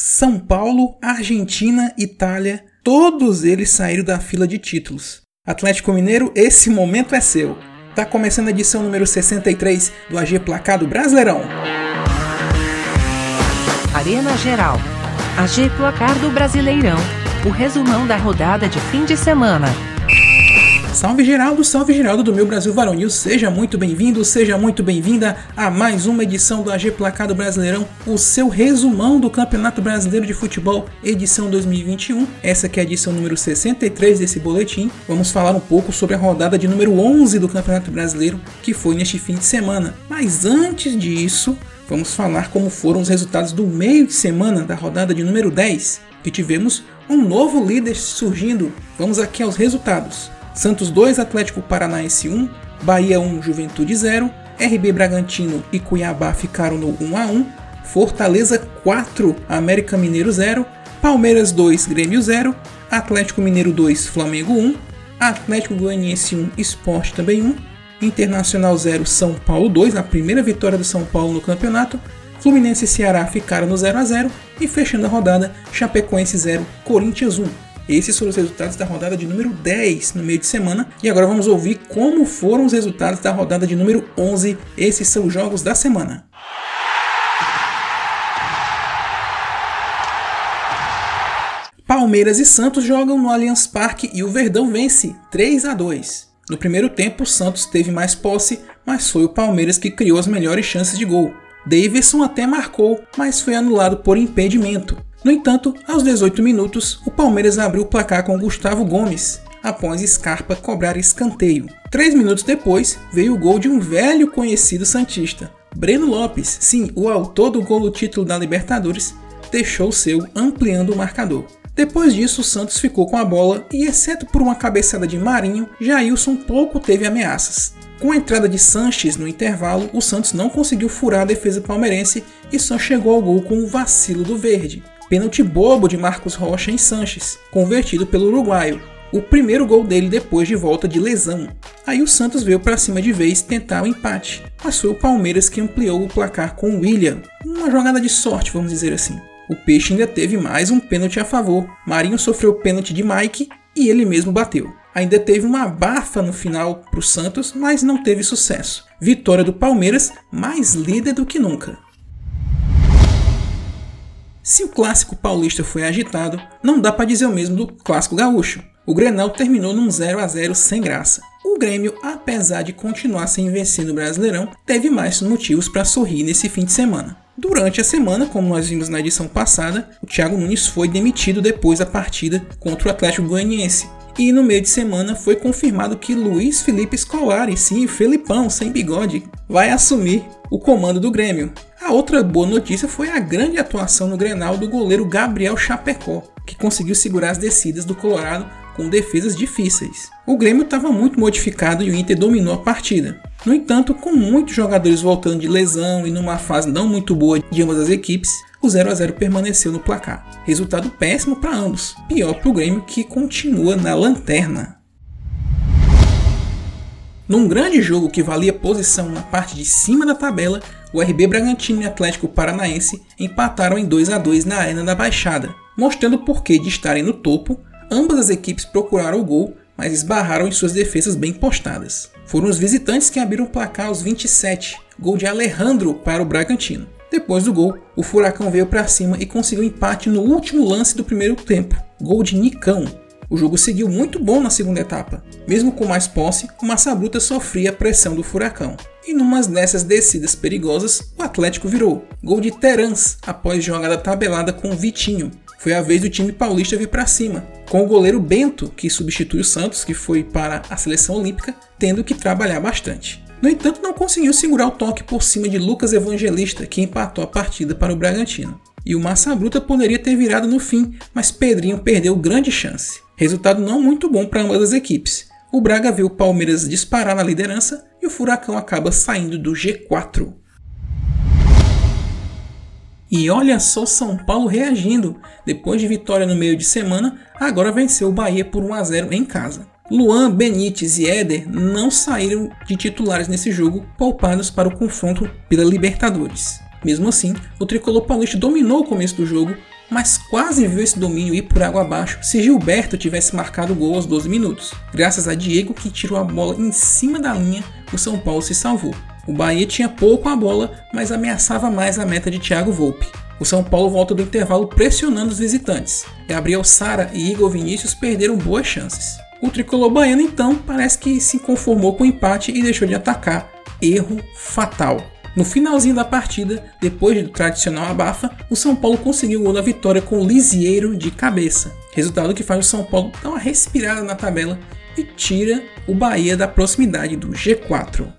São Paulo, Argentina, Itália, todos eles saíram da fila de títulos. Atlético Mineiro, esse momento é seu. Tá começando a edição número 63 do AG Placado Brasileirão. Arena Geral. AG Placar do Brasileirão. O resumão da rodada de fim de semana. Salve Geraldo, salve Geraldo do meu Brasil Varonil, seja muito bem-vindo, seja muito bem-vinda a mais uma edição do AG Placado Brasileirão, o seu resumão do Campeonato Brasileiro de Futebol, edição 2021. Essa que é a edição número 63 desse boletim. Vamos falar um pouco sobre a rodada de número 11 do Campeonato Brasileiro, que foi neste fim de semana. Mas antes disso, vamos falar como foram os resultados do meio de semana da rodada de número 10, que tivemos um novo líder surgindo. Vamos aqui aos resultados. Santos 2, Atlético Paranaense 1, Bahia 1, Juventude 0, RB Bragantino e Cuiabá ficaram no 1 a 1, Fortaleza 4, América Mineiro 0, Palmeiras 2, Grêmio 0, Atlético Mineiro 2, Flamengo 1, Atlético Goianiense 1, Esporte também 1, Internacional 0, São Paulo 2, a primeira vitória do São Paulo no campeonato, Fluminense e Ceará ficaram no 0 a 0 e fechando a rodada, Chapecoense 0, Corinthians 1. Esses foram os resultados da rodada de número 10 no meio de semana. E agora vamos ouvir como foram os resultados da rodada de número 11. Esses são os jogos da semana. Palmeiras e Santos jogam no Allianz Parque e o Verdão vence 3 a 2. No primeiro tempo, o Santos teve mais posse, mas foi o Palmeiras que criou as melhores chances de gol. Davidson até marcou, mas foi anulado por impedimento. No entanto, aos 18 minutos, o Palmeiras abriu o placar com Gustavo Gomes, após Scarpa cobrar escanteio. Três minutos depois, veio o gol de um velho conhecido Santista. Breno Lopes, sim, o autor do gol do título da Libertadores, deixou seu ampliando o marcador. Depois disso, o Santos ficou com a bola e, exceto por uma cabeçada de Marinho, Jailson pouco teve ameaças. Com a entrada de Sanches no intervalo, o Santos não conseguiu furar a defesa palmeirense e só chegou ao gol com o vacilo do verde. Pênalti bobo de Marcos Rocha em Sanches, convertido pelo uruguaio. O primeiro gol dele depois de volta de lesão. Aí o Santos veio para cima de vez tentar o empate, mas foi o Palmeiras que ampliou o placar com o William. Uma jogada de sorte, vamos dizer assim. O Peixe ainda teve mais um pênalti a favor. Marinho sofreu pênalti de Mike e ele mesmo bateu. Ainda teve uma abafa no final para o Santos, mas não teve sucesso. Vitória do Palmeiras, mais líder do que nunca. Se o clássico paulista foi agitado, não dá para dizer o mesmo do clássico gaúcho. O Grenal terminou num 0 a 0 sem graça. O Grêmio, apesar de continuar sem vencer no Brasileirão, teve mais motivos para sorrir nesse fim de semana. Durante a semana, como nós vimos na edição passada, o Thiago Nunes foi demitido depois da partida contra o Atlético Goianiense. E no meio de semana foi confirmado que Luiz Felipe Scolari, sim, Felipão sem bigode, vai assumir o comando do Grêmio. A outra boa notícia foi a grande atuação no Grenal do goleiro Gabriel Chapecó, que conseguiu segurar as descidas do Colorado com defesas difíceis. O Grêmio estava muito modificado e o Inter dominou a partida. No entanto, com muitos jogadores voltando de lesão e numa fase não muito boa de ambas as equipes, o 0 a 0 permaneceu no placar. Resultado péssimo para ambos, pior para o Grêmio que continua na lanterna. Num grande jogo que valia posição na parte de cima da tabela, o RB Bragantino e Atlético Paranaense empataram em 2 a 2 na Arena da Baixada, mostrando o porquê de estarem no topo. Ambas as equipes procuraram o gol, mas esbarraram em suas defesas bem postadas. Foram os visitantes que abriram o placar aos 27, gol de Alejandro para o Bragantino. Depois do gol, o Furacão veio para cima e conseguiu empate no último lance do primeiro tempo, gol de Nicão, o jogo seguiu muito bom na segunda etapa. Mesmo com mais posse, o Massa Bruta sofria a pressão do furacão. E numas dessas descidas perigosas, o Atlético virou. Gol de Terans após jogada tabelada com Vitinho. Foi a vez do time paulista vir para cima, com o goleiro Bento, que substitui o Santos, que foi para a seleção olímpica, tendo que trabalhar bastante. No entanto, não conseguiu segurar o toque por cima de Lucas Evangelista, que empatou a partida para o Bragantino. E o Massa Bruta poderia ter virado no fim, mas Pedrinho perdeu grande chance. Resultado não muito bom para ambas as equipes. O Braga viu o Palmeiras disparar na liderança e o Furacão acaba saindo do G4. E olha só São Paulo reagindo. Depois de vitória no meio de semana, agora venceu o Bahia por 1 a 0 em casa. Luan, Benítez e Éder não saíram de titulares nesse jogo, poupados para o confronto pela Libertadores. Mesmo assim, o tricolor paulista dominou o começo do jogo, mas quase viu esse domínio ir por água abaixo se Gilberto tivesse marcado o gol aos 12 minutos. Graças a Diego que tirou a bola em cima da linha, o São Paulo se salvou. O Bahia tinha pouco a bola, mas ameaçava mais a meta de Thiago Volpe. O São Paulo volta do intervalo pressionando os visitantes. Gabriel Sara e Igor Vinícius perderam boas chances. O tricolor baiano então parece que se conformou com o empate e deixou de atacar. Erro fatal. No finalzinho da partida, depois do tradicional abafa, o São Paulo conseguiu o gol da vitória com o Lisieiro de cabeça. Resultado que faz o São Paulo dar uma respirada na tabela e tira o Bahia da proximidade do G4.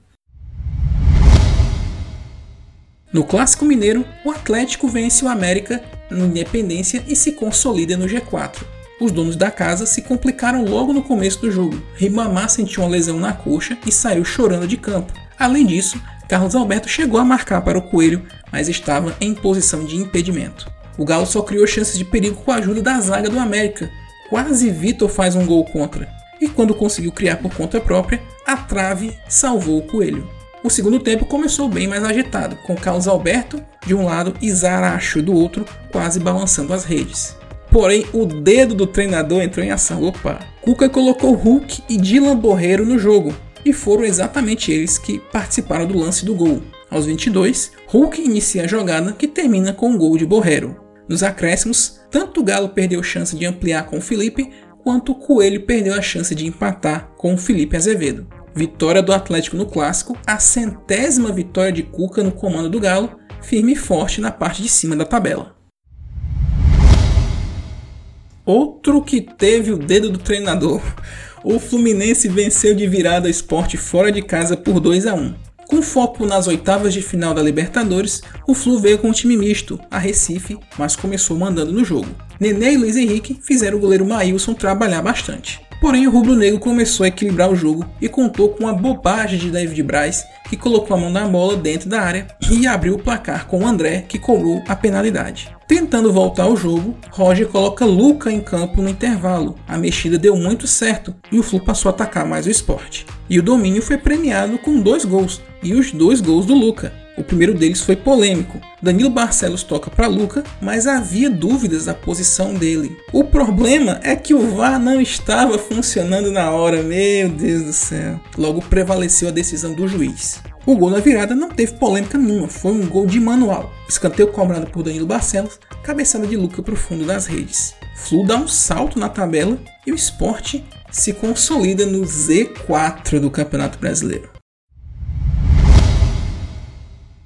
No Clássico Mineiro, o Atlético vence o América no Independência e se consolida no G4. Os donos da casa se complicaram logo no começo do jogo. Ribamar sentiu uma lesão na coxa e saiu chorando de campo. Além disso, Carlos Alberto chegou a marcar para o Coelho, mas estava em posição de impedimento. O Galo só criou chances de perigo com a ajuda da zaga do América. Quase Vitor faz um gol contra. E quando conseguiu criar por conta própria, a trave salvou o Coelho. O segundo tempo começou bem mais agitado, com Carlos Alberto de um lado e Zaracho do outro, quase balançando as redes. Porém, o dedo do treinador entrou em ação. Opa! Cuca colocou Hulk e Dylan Borreiro no jogo, e foram exatamente eles que participaram do lance do gol. Aos 22, Hulk inicia a jogada que termina com o um gol de Borreiro. Nos acréscimos, tanto o Galo perdeu chance de ampliar com o Felipe, quanto o Coelho perdeu a chance de empatar com o Felipe Azevedo. Vitória do Atlético no Clássico, a centésima vitória de Cuca no comando do Galo, firme e forte na parte de cima da tabela. Outro que teve o dedo do treinador. O Fluminense venceu de virada o esporte fora de casa por 2 a 1. Com foco nas oitavas de final da Libertadores, o Flu veio com um time misto, a Recife, mas começou mandando no jogo. Nenê e Luiz Henrique fizeram o goleiro Maílson trabalhar bastante. Porém, o rubro-negro começou a equilibrar o jogo e contou com uma bobagem de David Braz, que colocou a mão na bola dentro da área e abriu o placar com o André, que cobrou a penalidade. Tentando voltar ao jogo, Roger coloca Luca em campo no intervalo. A mexida deu muito certo e o Flu passou a atacar mais o esporte. E o domínio foi premiado com dois gols, e os dois gols do Luca. O primeiro deles foi polêmico. Danilo Barcelos toca para Luca, mas havia dúvidas da posição dele. O problema é que o VAR não estava funcionando na hora, meu Deus do céu. Logo prevaleceu a decisão do juiz. O gol na virada não teve polêmica nenhuma, foi um gol de manual. Escanteio cobrado por Danilo Barcelos, cabeçada de Luca para o fundo das redes. Flu dá um salto na tabela e o esporte se consolida no Z4 do Campeonato Brasileiro.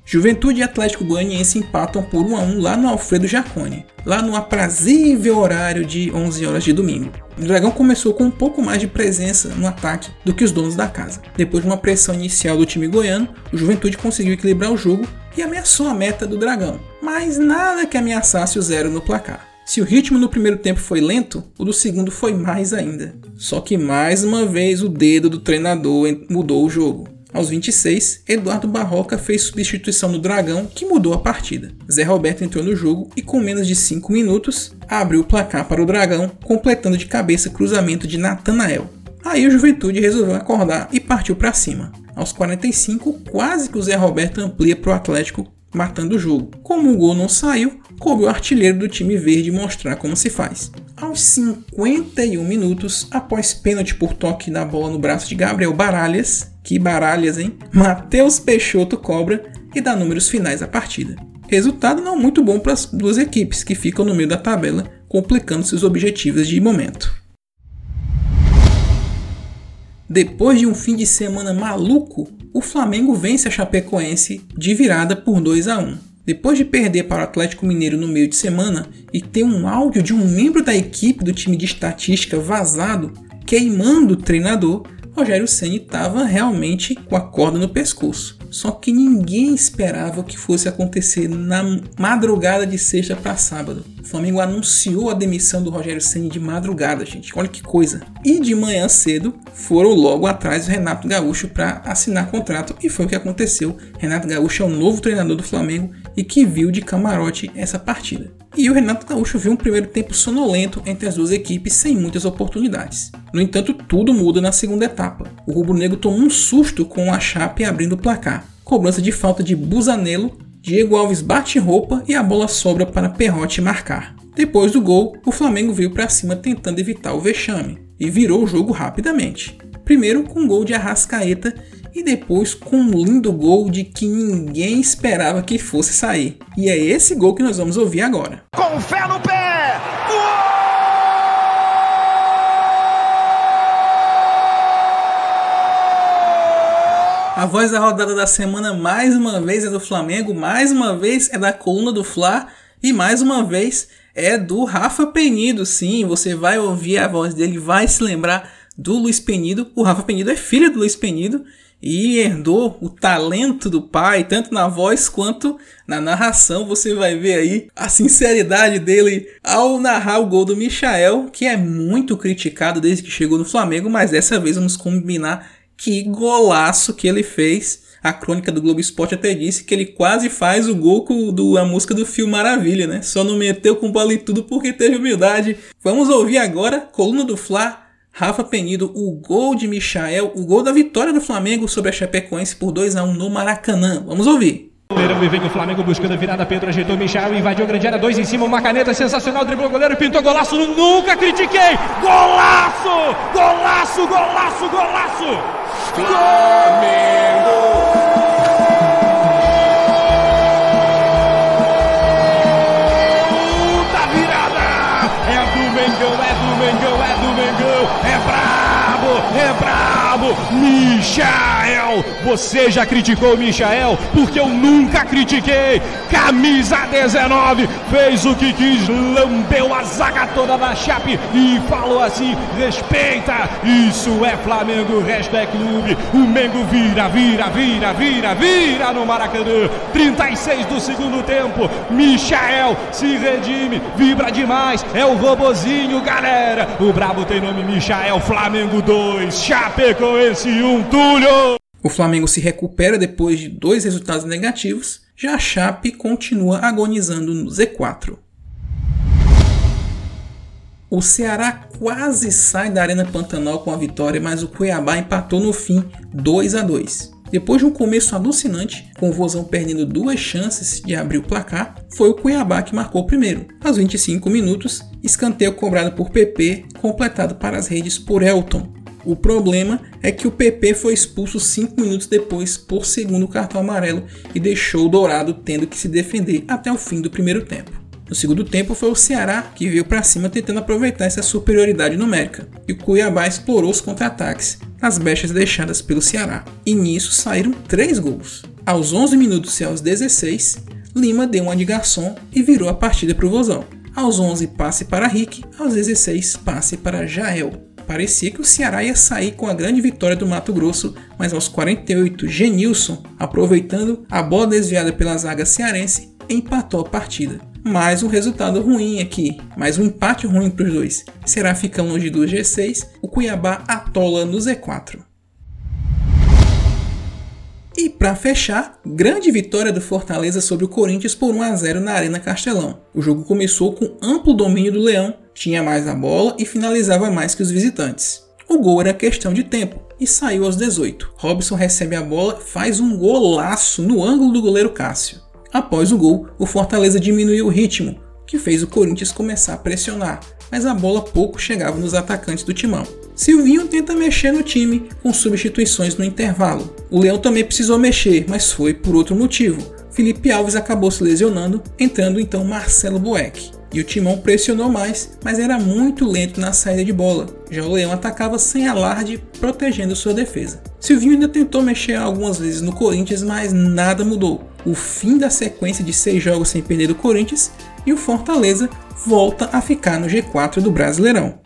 Juventude e Atlético Goianiense empatam por 1 a 1 lá no Alfredo Jaconi, lá no aprazível horário de 11 horas de domingo. O Dragão começou com um pouco mais de presença no ataque do que os donos da casa. Depois de uma pressão inicial do time goiano, o Juventude conseguiu equilibrar o jogo e ameaçou a meta do Dragão, mas nada que ameaçasse o zero no placar. Se o ritmo no primeiro tempo foi lento, o do segundo foi mais ainda. Só que mais uma vez o dedo do treinador mudou o jogo. Aos 26, Eduardo Barroca fez substituição no Dragão, que mudou a partida. Zé Roberto entrou no jogo e, com menos de 5 minutos, abriu o placar para o Dragão, completando de cabeça cruzamento de Natanael. Aí o Juventude resolveu acordar e partiu para cima. Aos 45, quase que o Zé Roberto amplia para o Atlético, matando o jogo. Como o gol não saiu, coube o artilheiro do time verde mostrar como se faz. Aos 51 minutos, após pênalti por toque da bola no braço de Gabriel Baralhas, que baralhas, hein? Matheus Peixoto cobra e dá números finais à partida. Resultado não muito bom para as duas equipes que ficam no meio da tabela, complicando seus objetivos de momento. Depois de um fim de semana maluco, o Flamengo vence a Chapecoense de virada por 2 a 1. Depois de perder para o Atlético Mineiro no meio de semana e ter um áudio de um membro da equipe do time de estatística vazado queimando o treinador, Rogério Ceni estava realmente com a corda no pescoço. Só que ninguém esperava o que fosse acontecer na madrugada de sexta para sábado. O Flamengo anunciou a demissão do Rogério Ceni de madrugada, gente. Olha que coisa. E de manhã cedo foram logo atrás do Renato Gaúcho para assinar contrato e foi o que aconteceu. Renato Gaúcho é o novo treinador do Flamengo e que viu de camarote essa partida. E o Renato Gaúcho viu um primeiro tempo sonolento entre as duas equipes sem muitas oportunidades. No entanto, tudo muda na segunda etapa. O rubro-negro tomou um susto com a Chape abrindo o placar. Cobrança de falta de Busanello, Diego Alves bate roupa e a bola sobra para Perrote marcar. Depois do gol, o Flamengo veio para cima tentando evitar o vexame e virou o jogo rapidamente. Primeiro com um gol de Arrascaeta e depois com um lindo gol de que ninguém esperava que fosse sair. E é esse gol que nós vamos ouvir agora. Com fé no pé! A voz da rodada da semana mais uma vez é do Flamengo, mais uma vez é da coluna do Fla e mais uma vez é do Rafa Penido. Sim, você vai ouvir a voz dele, vai se lembrar do Luiz Penido. O Rafa Penido é filho do Luiz Penido e herdou o talento do pai, tanto na voz quanto na narração. Você vai ver aí a sinceridade dele ao narrar o gol do Michael, que é muito criticado desde que chegou no Flamengo, mas dessa vez vamos combinar que golaço que ele fez. A crônica do Globo Esporte até disse que ele quase faz o gol do, a música do Fio Maravilha, né? Só não meteu com bola e tudo porque teve humildade. Vamos ouvir agora, coluna do Fla, Rafa Penido, o gol de Michael, o gol da vitória do Flamengo sobre a Chapecoense por 2 a 1 no Maracanã. Vamos ouvir. e vem o Flamengo buscando a virada. Pedro ajeitou Michel, invadiu a grande área, dois em cima, uma caneta sensacional, driblou o goleiro, pintou golaço. Nunca critiquei! Golaço! Golaço, golaço, golaço! Flamengo! Michael! Você já criticou o Michael? Porque eu nunca critiquei! Camisa 19 fez o que quis, lambeu a zaga toda da Chape e falou assim: respeita! Isso é Flamengo, o resto é clube. O Mengo vira, vira, vira, vira, vira no Maracanã. 36 do segundo tempo. Michael se redime, vibra demais. É o robozinho, galera. O Brabo tem nome Michael, Flamengo 2, Chapecoense 1, Túlio. O Flamengo se recupera depois de dois resultados negativos, já a Chape continua agonizando no Z4. O Ceará quase sai da Arena Pantanal com a vitória, mas o Cuiabá empatou no fim 2 a 2. Depois de um começo alucinante, com o Vozão perdendo duas chances de abrir o placar, foi o Cuiabá que marcou primeiro. Aos 25 minutos, escanteio cobrado por PP, completado para as redes por Elton. O problema é que o PP foi expulso 5 minutos depois por segundo cartão amarelo e deixou o Dourado tendo que se defender até o fim do primeiro tempo. No segundo tempo foi o Ceará que veio para cima tentando aproveitar essa superioridade numérica, e o Cuiabá explorou os contra-ataques nas brechas deixadas pelo Ceará. E nisso saíram 3 gols. Aos 11 minutos e aos 16, Lima deu uma de garçom e virou a partida para o Vozão. Aos 11 passe para Rick, aos 16 passe para Jael. Parecia que o Ceará ia sair com a grande vitória do Mato Grosso, mas aos 48, Genilson, aproveitando a bola desviada pela zaga cearense, empatou a partida. Mas o resultado ruim aqui, mais um empate ruim para os dois. Será fica longe do G6, o Cuiabá atola no Z4. E para fechar, grande vitória do Fortaleza sobre o Corinthians por 1 a 0 na Arena Castelão. O jogo começou com amplo domínio do Leão, tinha mais a bola e finalizava mais que os visitantes. O gol era questão de tempo e saiu aos 18. Robson recebe a bola, faz um golaço no ângulo do goleiro Cássio. Após o gol, o Fortaleza diminuiu o ritmo, que fez o Corinthians começar a pressionar, mas a bola pouco chegava nos atacantes do timão. Silvinho tenta mexer no time com substituições no intervalo. O Leão também precisou mexer, mas foi por outro motivo. Felipe Alves acabou se lesionando, entrando então Marcelo Boeck. E o Timão pressionou mais, mas era muito lento na saída de bola. Já o Leão atacava sem alarde, protegendo sua defesa. Silvinho ainda tentou mexer algumas vezes no Corinthians, mas nada mudou. O fim da sequência de seis jogos sem perder do Corinthians e o Fortaleza volta a ficar no G4 do Brasileirão.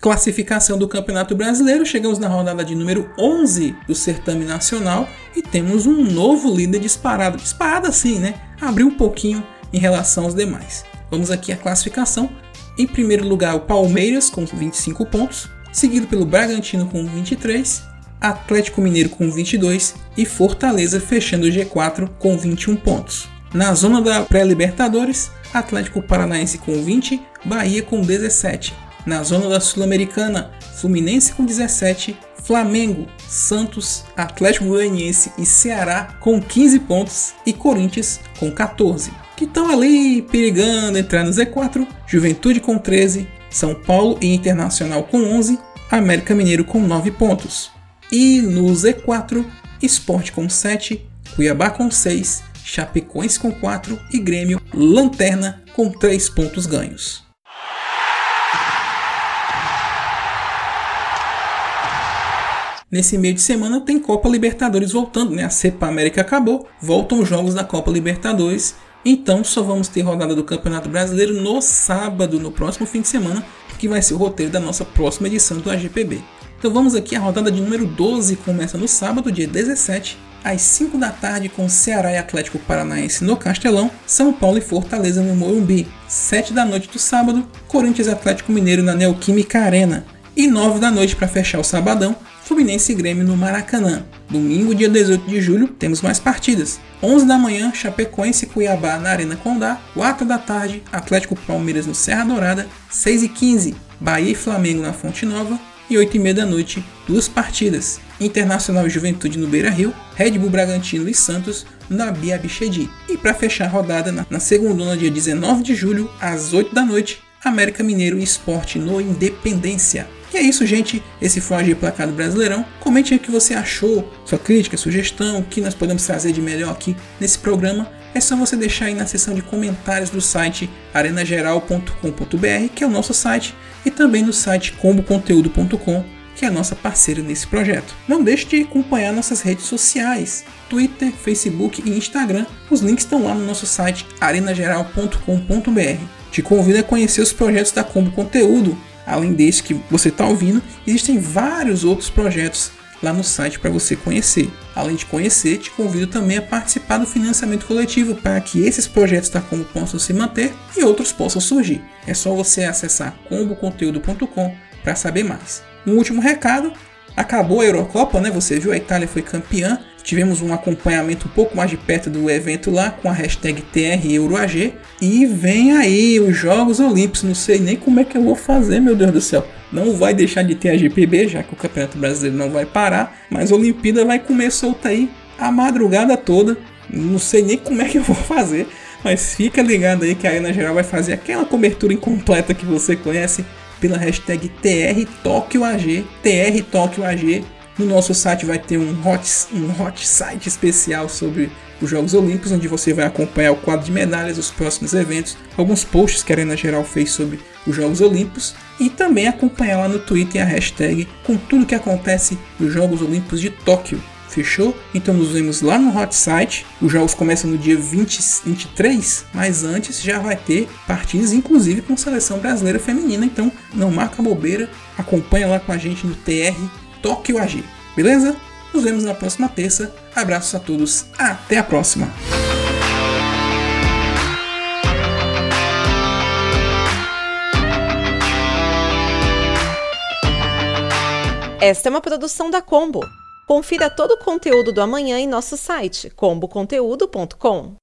Classificação do Campeonato Brasileiro, chegamos na rodada de número 11 do certame nacional e temos um novo líder disparado. Disparado assim, né? Abriu um pouquinho em relação aos demais. Vamos aqui à classificação. Em primeiro lugar, o Palmeiras com 25 pontos, seguido pelo Bragantino com 23, Atlético Mineiro com 22 e Fortaleza fechando o G4 com 21 pontos. Na zona da pré-Libertadores, Atlético Paranaense com 20, Bahia com 17. Na zona da Sul-Americana, Fluminense com 17, Flamengo, Santos, Atlético Goianiense e Ceará com 15 pontos e Corinthians com 14. Que estão ali perigando entrar no Z4, Juventude com 13, São Paulo e Internacional com 11, América Mineiro com 9 pontos. E no Z4, Esporte com 7, Cuiabá com 6, Chapecoense com 4 e Grêmio Lanterna com 3 pontos ganhos. Nesse meio de semana tem Copa Libertadores voltando, né? A Cepa América acabou, voltam os jogos da Copa Libertadores. Então só vamos ter rodada do Campeonato Brasileiro no sábado, no próximo fim de semana, que vai ser o roteiro da nossa próxima edição do AGPB. Então vamos aqui, a rodada de número 12 começa no sábado, dia 17, às 5 da tarde com Ceará e Atlético Paranaense no Castelão, São Paulo e Fortaleza no Morumbi. 7 da noite do sábado, Corinthians e Atlético Mineiro na Neoquímica Arena. E 9 da noite para fechar o sabadão, Fluminense e Grêmio no Maracanã. Domingo, dia 18 de julho, temos mais partidas. 11 da manhã, Chapecoense e Cuiabá na Arena Condá. 4 da tarde, Atlético Palmeiras no Serra Dourada. 6 e 15, Bahia e Flamengo na Fonte Nova. E 8 e meia da noite, duas partidas. Internacional e Juventude no Beira Rio, Red Bull Bragantino e Santos na Bia Bichedi. E para fechar a rodada, na, na segunda, dia 19 de julho, às 8 da noite, América Mineiro e Esporte no Independência. E é isso, gente. Esse foi o Agir Placado Brasileirão. Comente o que você achou, sua crítica, sugestão, o que nós podemos trazer de melhor aqui nesse programa. É só você deixar aí na seção de comentários do site arenageral.com.br, que é o nosso site, e também no site comboconteúdo.com, que é a nossa parceira nesse projeto. Não deixe de acompanhar nossas redes sociais, Twitter, Facebook e Instagram. Os links estão lá no nosso site arenageral.com.br. Te convido a conhecer os projetos da Combo Conteúdo. Além desse que você está ouvindo, existem vários outros projetos lá no site para você conhecer. Além de conhecer, te convido também a participar do financiamento coletivo para que esses projetos da Combo possam se manter e outros possam surgir. É só você acessar comboconteúdo.com para saber mais. Um último recado, acabou a Eurocopa, né? Você viu, a Itália foi campeã. Tivemos um acompanhamento um pouco mais de perto do evento lá com a hashtag TREuroAG. E vem aí os Jogos Olímpicos. Não sei nem como é que eu vou fazer, meu Deus do céu. Não vai deixar de ter a GPB, já que o Campeonato Brasileiro não vai parar. Mas a Olimpíada vai comer solta aí a madrugada toda. Não sei nem como é que eu vou fazer. Mas fica ligado aí que a Arena Geral vai fazer aquela cobertura incompleta que você conhece pela hashtag TRTokyoAG. TRTokyoAG no nosso site vai ter um hot, um hot site especial sobre os Jogos Olímpicos, onde você vai acompanhar o quadro de medalhas, os próximos eventos, alguns posts que a Arena Geral fez sobre os Jogos Olímpicos e também acompanhar lá no Twitter a hashtag com tudo que acontece nos Jogos Olímpicos de Tóquio. Fechou? Então nos vemos lá no hot site. Os jogos começam no dia 20, 23, mas antes já vai ter partidas, inclusive com seleção brasileira feminina. Então não marca bobeira, acompanha lá com a gente no TR Tóquio AG. Beleza? Nos vemos na próxima terça. Abraços a todos. Até a próxima. Esta é uma produção da Combo. Confira todo o conteúdo do amanhã em nosso site comboconteúdo.com.